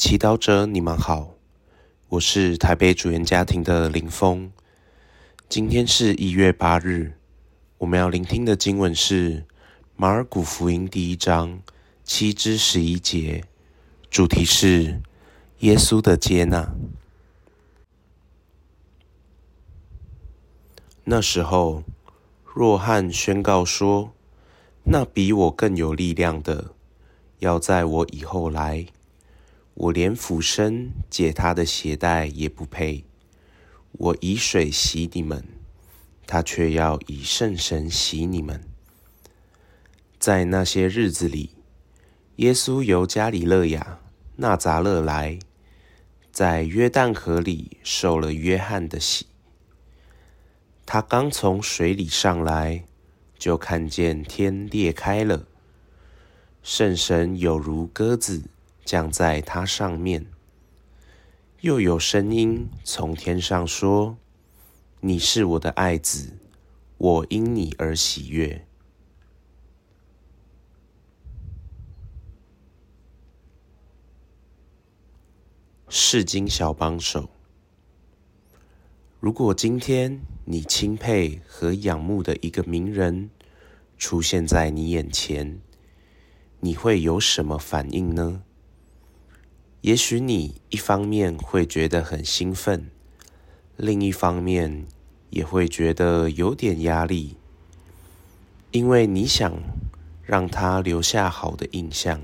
祈祷者，你们好，我是台北主言家庭的林峰。今天是一月八日，我们要聆听的经文是马尔谷福音第一章七至十一节，主题是耶稣的接纳。那时候，若翰宣告说：“那比我更有力量的，要在我以后来。”我连俯身解他的鞋带也不配。我以水洗你们，他却要以圣神洗你们。在那些日子里，耶稣由加里勒亚纳匝勒来，在约旦河里受了约翰的洗。他刚从水里上来，就看见天裂开了，圣神有如鸽子。降在他上面，又有声音从天上说：“你是我的爱子，我因你而喜悦。”世经小帮手，如果今天你钦佩和仰慕的一个名人出现在你眼前，你会有什么反应呢？也许你一方面会觉得很兴奋，另一方面也会觉得有点压力，因为你想让他留下好的印象。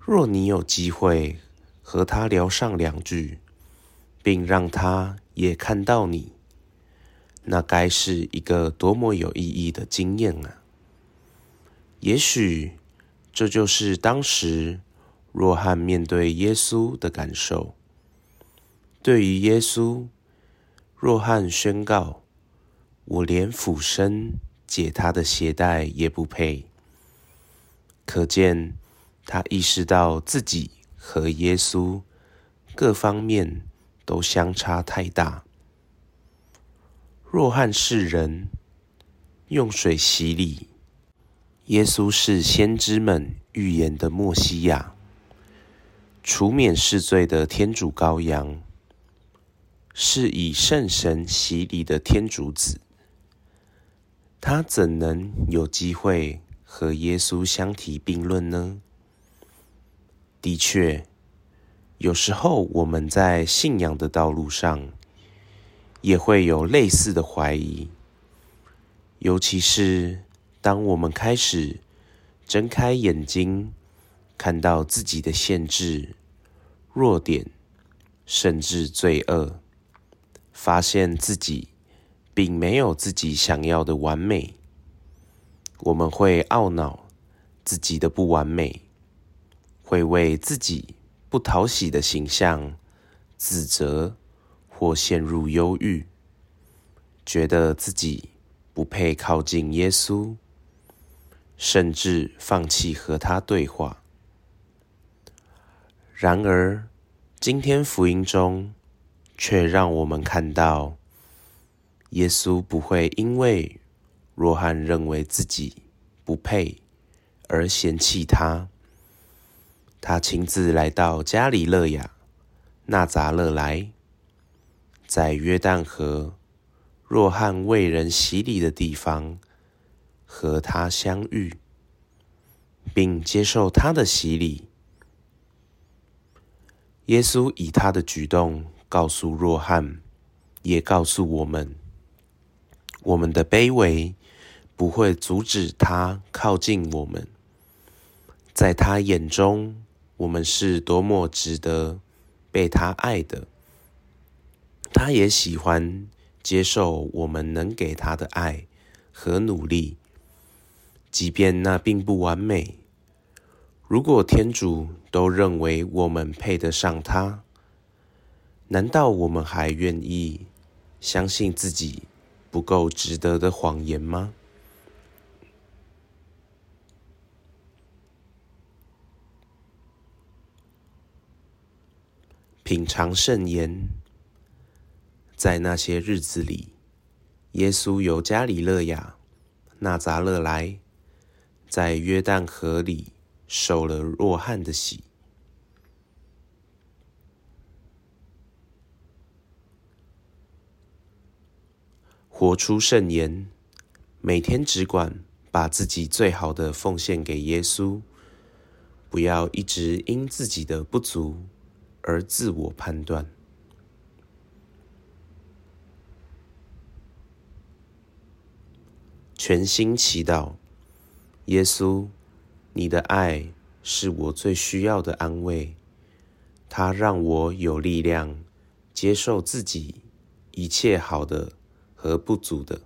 若你有机会和他聊上两句，并让他也看到你，那该是一个多么有意义的经验啊！也许这就是当时。若翰面对耶稣的感受，对于耶稣，若翰宣告：“我连俯身解他的鞋带也不配。”可见他意识到自己和耶稣各方面都相差太大。若翰是人，用水洗礼；耶稣是先知们预言的默西亚。除免世罪的天主羔羊，是以圣神洗礼的天主子，他怎能有机会和耶稣相提并论呢？的确，有时候我们在信仰的道路上，也会有类似的怀疑，尤其是当我们开始睁开眼睛。看到自己的限制、弱点，甚至罪恶，发现自己并没有自己想要的完美，我们会懊恼自己的不完美，会为自己不讨喜的形象自责，或陷入忧郁，觉得自己不配靠近耶稣，甚至放弃和他对话。然而，今天福音中却让我们看到，耶稣不会因为若翰认为自己不配而嫌弃他。他亲自来到加里勒亚纳匝勒来，在约旦河若翰为人洗礼的地方和他相遇，并接受他的洗礼。耶稣以他的举动告诉若翰，也告诉我们：我们的卑微不会阻止他靠近我们。在他眼中，我们是多么值得被他爱的。他也喜欢接受我们能给他的爱和努力，即便那并不完美。如果天主都认为我们配得上他，难道我们还愿意相信自己不够值得的谎言吗？品尝圣言，在那些日子里，耶稣由加里勒亚纳匝勒来，在约旦河里。受了弱汉的喜。活出圣言，每天只管把自己最好的奉献给耶稣，不要一直因自己的不足而自我判断。全心祈祷耶稣。你的爱是我最需要的安慰，它让我有力量接受自己一切好的和不足的。